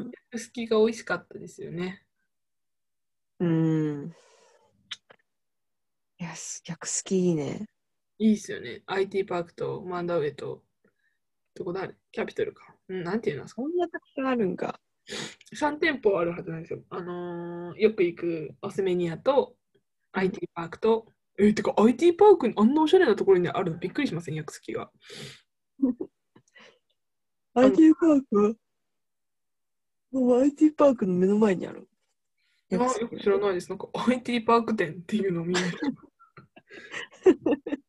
うん好きが美味しかったですよね。うん。いや、す逆好きいいね。いいですよね。IT パークとマンダウェイと、どこだ？キャピトルか。うん、なんていうのですか？そんなたくさんあるんか。3店舗あるはずなんですよ。あのーよく行くオスメニアとうん IT パークと、えてか IT パークにあんなおしゃれなところにあるのびっくりしません、薬好きが。IT パーク？IT パークの目の前にある。あよく知らないです。なんか IT パーク店っていうのを見る。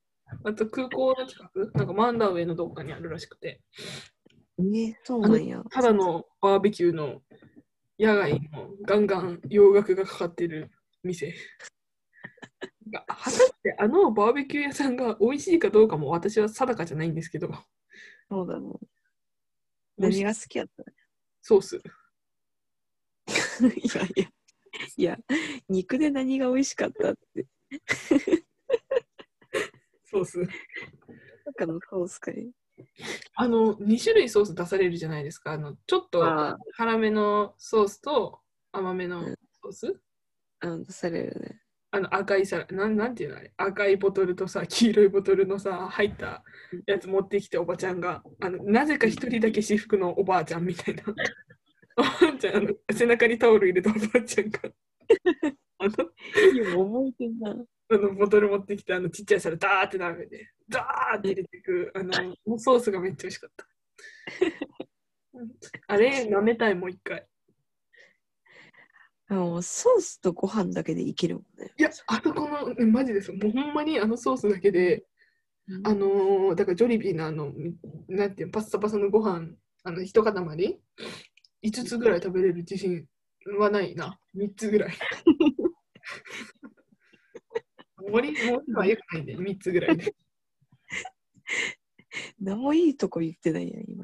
あと空港の近く、なんかマンダウェイのどっかにあるらしくて、えー、そうなんや。ただのバーベキューの野外のガンガン洋楽がかかってる店。が果たしてあのバーベキュー屋さんが美味しいかどうかも私は定かじゃないんですけど、そうだね。何が好きやったソース。いやいや。いや、肉で何が美味しかったって。ソース。中のソースかい。あの、2種類ソース出されるじゃないですか。あのちょっとあ辛めのソースと甘めのソース？あ、うん、出されるね。あの赤いさなん、なんていうのあれ？赤いボトルとさ、黄色いボトルのさ、入ったやつ持ってきておばちゃんが、あのなぜか一人だけ私服のおばあちゃんみたいな。おばあちゃん、背中にタオル入れたおばあちゃんが、あの今覚えてんな。あのボトル持ってきて、あのちっちゃい皿ダーって舐めて、ダーって入れていく、あのソースがめっちゃ美味しかった。あれ、舐めたい、もう一回。あのソースとご飯だけでいけるもんね。いや、あそこの、ねマジですよ。もうほんまにあのソースだけで、うんあのーだからジョリビーのあの、なんていうの、パッサパサのご飯、あの、一塊、5つぐらい食べれる自信はないな。3つぐらい。森森はよくないんで、3つぐらいで。何もいいとこ言ってないやん、今。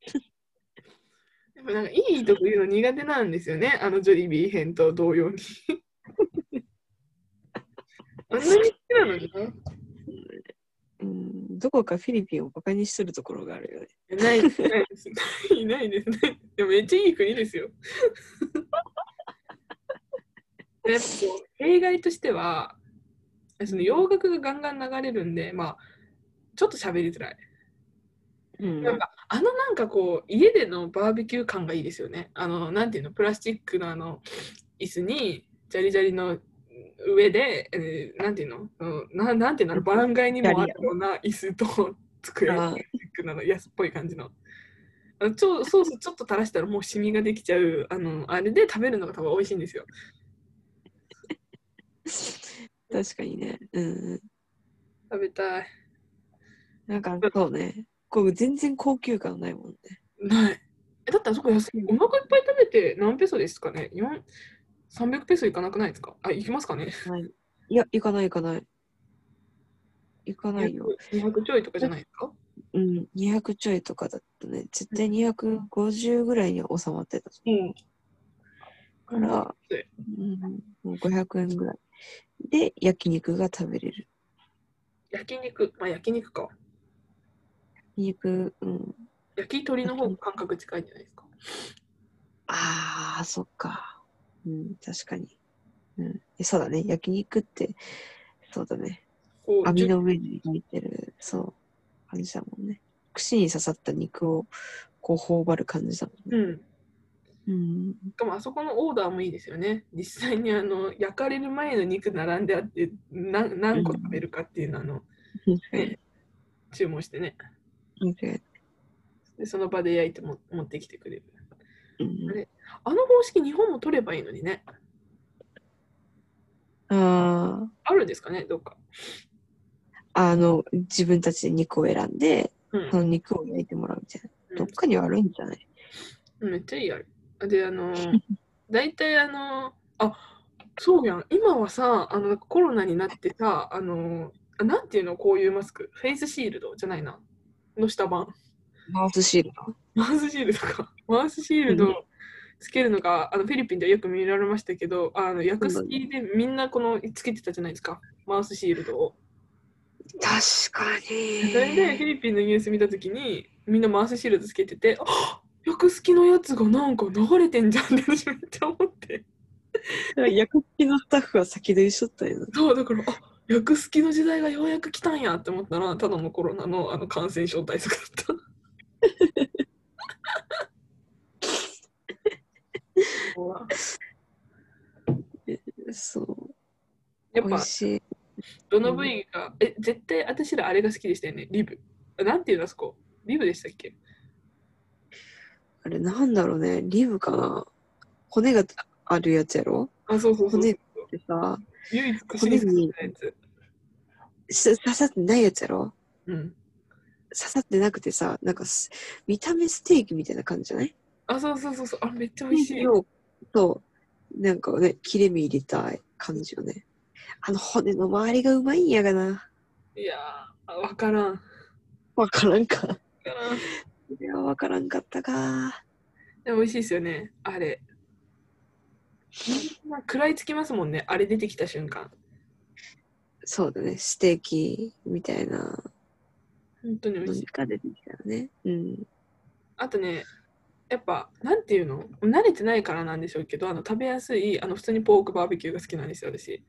でもなんかいいとこ言うの苦手なんですよね、あのジョリビー編と同様に。あんなに好きなのにな。うん、どこかフィリピンをバカにしてるところがあるよね。ないないです。ないないですね。でもめっちゃいい国ですよ。やっぱ弊害としては、その洋楽がガンガン流れるんで、まあ、ちょっと喋りづらい。うんなんかあのなんかこう家でのバーベキュー感がいいですよね。あのなんていうの？プラスチックのあの椅子にジャリジャリの上で、えーなんていうの？うんななんていうの？バラン街にもあるような椅子と机なの安っぽい感じの。あのちょソースちょっと垂らしたらもうシミができちゃうあのあれで食べるのが多分美味しいんですよ。確かにね。うん。食べたい。なんかそうね。こう全然高級感ないもんね。ない。えだってあそこ安い。お腹いっぱい食べて何ペソですかね ?4 300ペソいかなくないですか？あ、いきますかねいや、行かない行かない。行かないよ。200ちょいとかじゃないですか？うん、200ちょいとかだったね。絶対250ぐらいには収まってた。うん。から、うん、もう500円ぐらい。で、焼肉が食べれる。焼肉、まあ焼肉か。肉、うん。焼き鳥の方が感覚近いんじゃないですか？ああ、そっか。うん、確かに。うん、えそうだね。焼肉って、そうだね。網の上に焼いてる、そう、感じだもんね。串に刺さった肉を、こう、頬張る感じだもんね。うん。うん。しかもあそこのオーダーもいいですよね。実際にあの焼かれる前の肉並んであって何何個食べるかっていうのをあの、ね、注文してね。でその場で焼いても持ってきてくれる。うんあれあの方式日本も取ればいいのにね。ああるんですかね？どっか。あ、あの、自分たちで肉を選んで、うんその肉を焼いてもらうみたいな。うんどっかにはあるんじゃない？めっちゃいいあれ。で、あのー、大体あのー、あそうやん、今はさ、あのコロナになってさ、あのなんていうの、こういうマスク、フェイスシールドじゃないな、の下版。マウスシールド？マウスシールドか。マウスシールドをつけるのが、あのフィリピンではよく見られましたけど、あの薬好きでみんなこのつけてたじゃないですか、マウスシールドを。確かそれでフィに。リピンのニュース見たときに、みんなマウスシールドつけてて、あ役好きのやつがなんか流れてんじゃんって私めっちゃ思って。役付きのスタッフは先取りしとったんやな。そう、だから、あ役好きの時代がようやく来たんやって思ったら、ただのコロナのあの感染症対策だった。そう。やっぱ。どの部位が、え、絶対私らあれが好きでしたよね、リブ。なんていうのあそこリブでしたっけ？あれ、なんだろうね。リブかな骨があるやつやろ？あ、そうそうそう骨ってさ、唯一串に刺さってないやつやろ？うん。刺さってなくてさ、なんかす見た目ステーキみたいな感じじゃない？あ、そうそうそうそう。あ、めっちゃ美味しい。をそう、なんかね、切れ目入れたい感じよね。あの骨の周りがうまいんやがな。いやー、わからん。わわからんか。からん。いや、わからんかったか。でも美味しいですよね、あれ。みんな食らいつきますもんね、あれ出てきた瞬間。そうだね、ステーキみたいな本当に美味しい。のが出てきたよね。うん。あとね、やっぱ、なんていうの？慣れてないからなんでしょうけど、あの食べやすい、あの普通にポークバーベキューが好きなんですよ、私。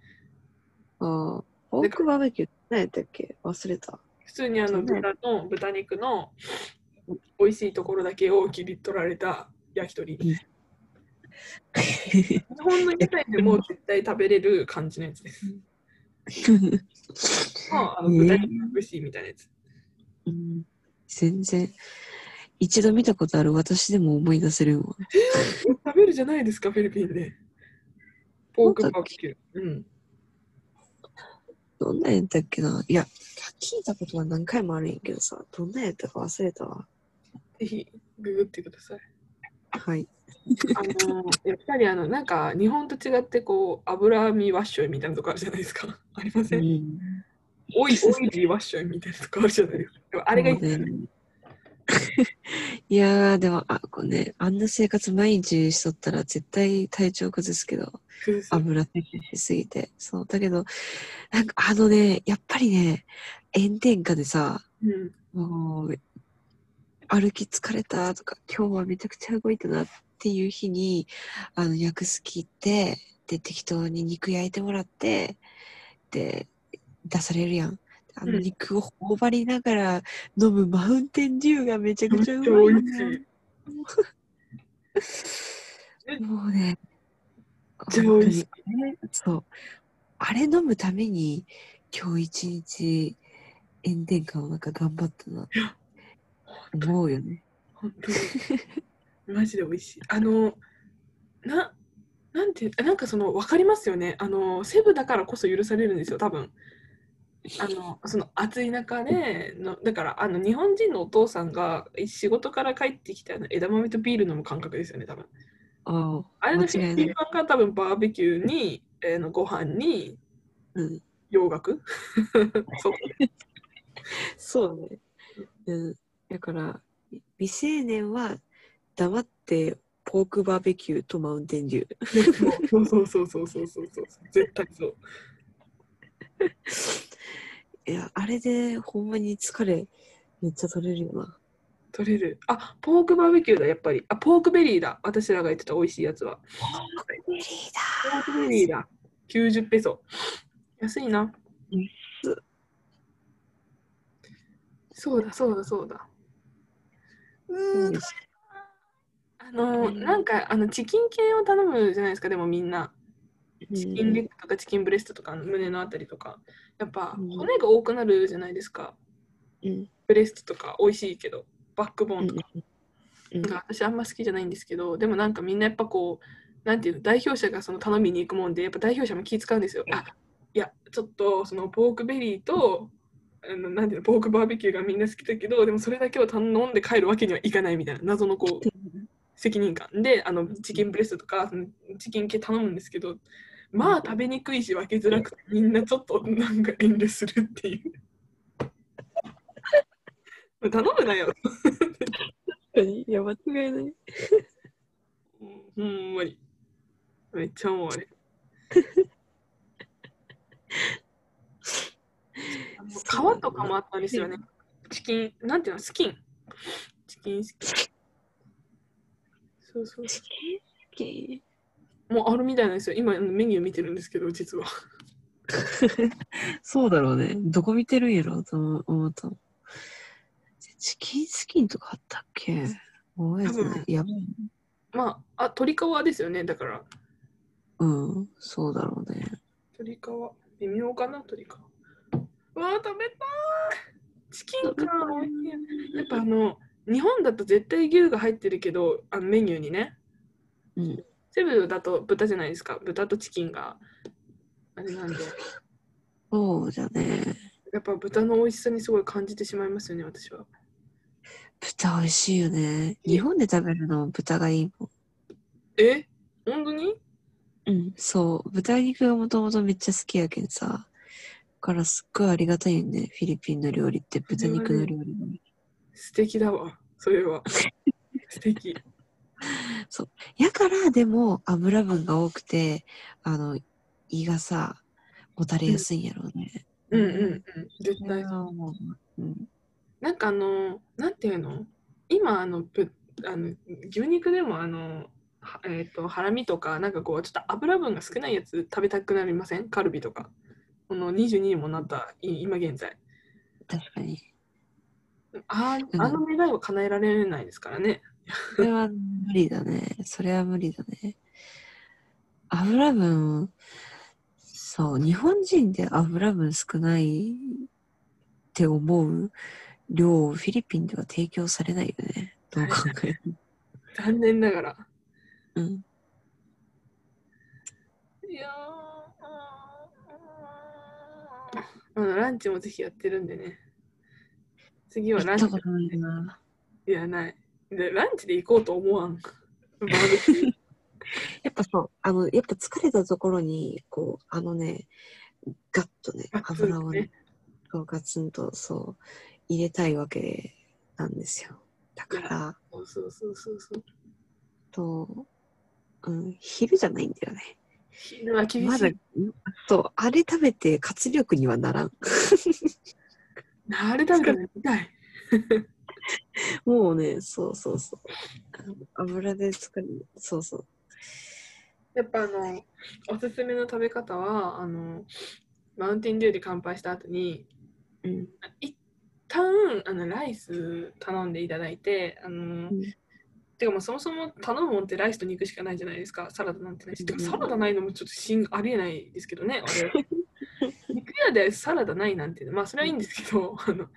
ああ、ポークバーベキュー何やったっけ？忘れた。普通にあの豚の豚肉の美味しいところだけを切り取られた焼き鳥。日本の屋台でも絶対食べれる感じのやつです。まあ、あの豚肉串みたいなやつ。うん全然、一度見たことある私でも思い出せるわ。食べるじゃないですか、フィリピンで。ポークバーベキュー。うん。どんなんやったっけな？いや、聞いたことは何回もあるんやけどさ、どんなんやったか忘れたわ。ぜひ、ググってください。はい。あのやっぱりあの、なんか、日本と違って、こう、脂身ワッショイみたいなとこあるじゃないですか。ありません、うんオイオイリーワッショイみたいなとこあるじゃないですか。あれがいいですよね。いやー、でも、あ、こうね、あんな生活毎日しとったら絶対体調崩すけど、油摂取しすぎて。そう。だけど、なんかあのね、やっぱりね、炎天下でさ、うん。もう、歩き疲れたとか、今日はめちゃくちゃ動いたなっていう日に、あの、焼くすきって、で、適当に肉焼いてもらって、で、出されるやん。あのうん肉を頬張りながら飲むマウンテンデューがめちゃくちゃうまいめっちゃ美な味しい。もうね、ちゃ美味しい そう。あれ飲むために、今日一日、炎天下の中頑張ったな。思うよね。本当に。マジで美味しい。あの、な、なんて、なんかその、わかりますよね。あの、セブだからこそ許されるんですよ、多分。あの、その暑い中で、のだから、あの、日本人のお父さんが仕事から帰ってきたあの枝豆とビール飲む感覚ですよね、多分。ああ、あれのフィリピン版が多分バーベキューに、えーのご飯にうん。洋楽？そうそうね。うん。だから、未成年は黙ってポークバーベキューとマウンテンデュー。そうそうそうそうそうそうそう絶対そういや、あれでほんまに疲れめっちゃ取れるよな。取れる。あポークバーベキューだやっぱり。あ pork belly だ。私らが言ってた美味しいやつは。 Pork belly pork belly だ。90ペソ。安いな。安そうだそうだそうだ。うーん。だ。あのうんなんかあのチキン系を頼むじゃないですかでもみんな chicken leg とか chicken breast とか胸のあたりとかやっぱうん。骨が多くなるじゃないですか。うん。ブレストとか美味しいけどバックボーンとか。うんなんか私あんま好きじゃないんですけどでもなんかみんなやっぱこうなんていうの代表者がその頼みに行くもんでやっぱ代表者も気使うんですよ。あいやちょっとそのポークベリーとあのなんていうのポークバーベキューがみんな好きだけどでもそれだけを頼んで帰るわけにはいかないみたいな謎のこう責任感。であのチキンブレストとかチキン系頼むんですけどまあ食べにくいし分けづらくてみんなちょっとなんか遠慮するっていう。頼むなよ。いや、間違いない。ほんまに。めっちゃ思うあれ。皮とかもあったんですよね。チキン。なんていうの？スキン。チキンスキン。そうそう。チキン好き。もうあるみたいなんですよ。今メニュー見てるんですけど、実は。そうだろうね。どこ見てるんやろうと思ったの。チキンスキンとかあったっけ？覚えてない。やばい。まあ、あ、鶏皮ですよね。だから。うん、そうだろうね。鶏皮。微妙かな、鶏皮。うわー、食べたい。チキンか。やっぱあの、日本だと絶対牛が入ってるけど、あのメニューにね。うん。セブだと豚じゃないですか。豚とチキンが。あれなんで。そうじゃね。やっぱ豚の美味しさにすごい感じてしまいますよね、私は。豚美味しいよね。日本で食べるの豚がいいもん。え？本当に？うん、そう。豚肉がもともとめっちゃ好きやけんさ。だからすっごいありがたいよね。フィリピンの料理って豚肉の料理。素敵だわ、それは。素敵。やからでも油分が多くて、あの、胃がさ、もたれやすいんやろうね。うんうんうん。絶対そう。思う。うん。なんかあの、なんていうの？今あの、ぶあの牛肉でもあの、はえっ、と、ハラミとか、なんかこう、ちょっと油分が少ないやつ食べたくなりません？カルビとか。この22にもなったい今現在。確かに。あうんあの願いは叶えられないですからね。それは無理だね。それは無理だね。油分、そう、日本人で油分少ないって思う量をフィリピンでは提供されないよね。どう考えても。残念ながら。うん。いやーあのランチもぜひやってるんでね。次は行ランチ。いやない。でランチで行こうと思わん？バーベキューやっぱそう、あの、やっぱ疲れたところに、こう、あのね、ガッとね、油をね、こうガツンとそう、入れたいわけなんですよ。だから、そうそうそうそうそう。と、うん、昼じゃないんだよね。昼は厳しい。まだ、そう、あれ食べて活力にはならん。あれ食べたら見たい。もうね、そうそうそう。油で作る、そうそう。やっぱあの、おすすめの食べ方は、あの、マウンテンデューで乾杯した後に、うん。一旦あのライス頼んでいただいて、あの、んてかもうそもそも頼むもんってライスと肉しかないじゃないですか、サラダなんてないし。うんサラダないのもちょっとしんありえないですけどね、あれ。肉屋でサラダないなんて、まあそれはいいんですけど、あの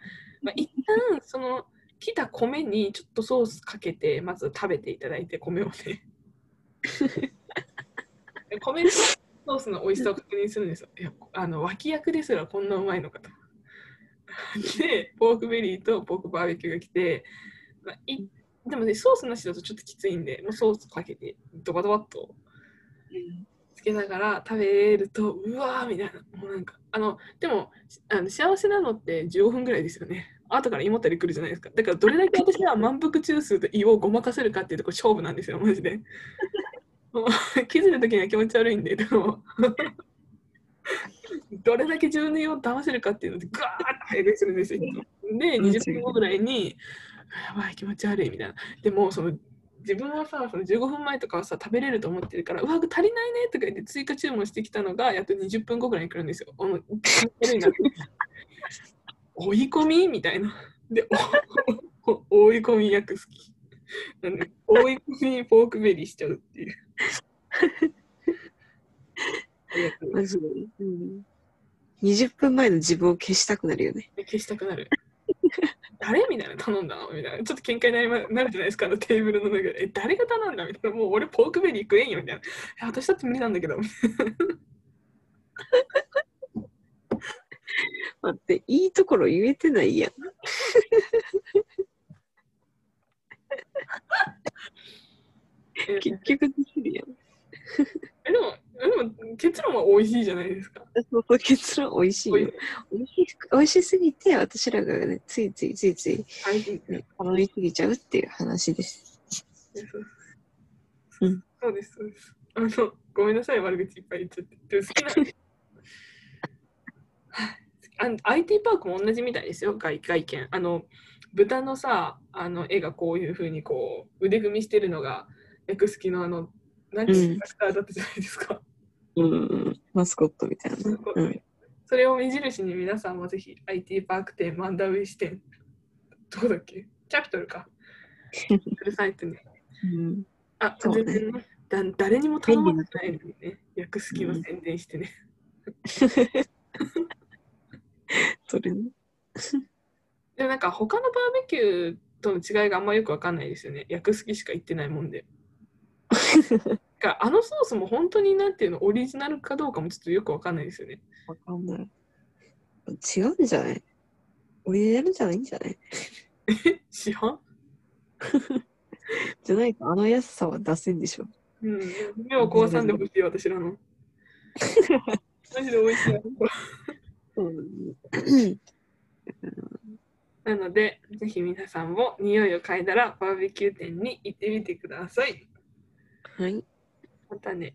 まあ、一旦その来た米にちょっとソースかけて、まず食べていただいて、米をね。米とソースの美味しさを確認するんですよ。いやあの脇役ですらこんなうまいのかと。で、ポークベリーとポークバーベキューが来て、まあ、いでもね、ソースなしだとちょっときついんで、もうソースかけて、ドバドバっとつけながら食べると、うわーみたいな、もうなんか、あの、でも、あの幸せなのって15分ぐらいですよね。後から胃もたれ来るじゃないですか。だから、どれだけ私は満腹中枢と胃をごまかせるかっていうところ勝負なんですよ、マジで。もう 気づいた時には気持ち悪いんで、でも、どれだけ自分の胃を騙せるかっていうので、ガーッと早食いするんですよ。で、20分後ぐらいに、やばい、気持ち悪いみたいな。でも、その、自分はさ、その15分前とかはさ、食べれると思ってるから、うわ、足りないねとか言って追加注文してきたのが、やっと20分後ぐらいに来るんですよ。あの気持ち悪いなって 追い込み？みたいな。で、追い込み役好き。なんで追い込みポークベリーしちゃうっていう。マジで。うん。20分前の自分を消したくなるよね。消したくなる。誰みたいな頼んだの？みたいな。ちょっと喧嘩になりまなるじゃないですか、あのテーブルの中で。え、誰が頼んだ？みたいな。もう俺ポークベリー食えんよみたいな。私だって無理なんだけど。待って、いいところ言えてないやん。え 結局できるやん。えでも、でも結論は美味しいじゃないですか。そうそう結論美味しいよ。美味し美味しすぎて、私らがね、ついついついつい、ね、頼みすぎちゃうっていう話です。うんそうです、そうです。あの、ごめんなさい、悪口いっぱい言っちゃって。好きな あの IT パークも同じみたいですよ、外外見。あの、豚のさ、あの絵がこういうふうにこう、腕組みしてるのが役好きのあの、何キャラクターだったじゃないですか。うん。マスコットみたいな。うん。それを目印に皆さんもぜひ IT パーク店、マンダウェイ支店、どこだっけ？キャピトルか。うるさいってね。うん、あ、全然ねだ誰にも頼まれてないのにね、役好きの宣伝してね。それね。でもなんか他のバーベキューとの違いがあんまよくわかんないですよね。役好きしか言ってないもんで。かあのソースも本当になんていうのオリジナルかどうかもちょっとよくわかんないですよね。わかんない。違うんじゃない？オリジナルじゃないんじゃない？市販 じゃないとあの安さは出せんでしょ。うん。目を壊さんでほしい私らの。マジで美味しい。うん。なので、ぜひ皆さんも匂いを嗅いだらバーベキュー店に行ってみてください。はい。またね。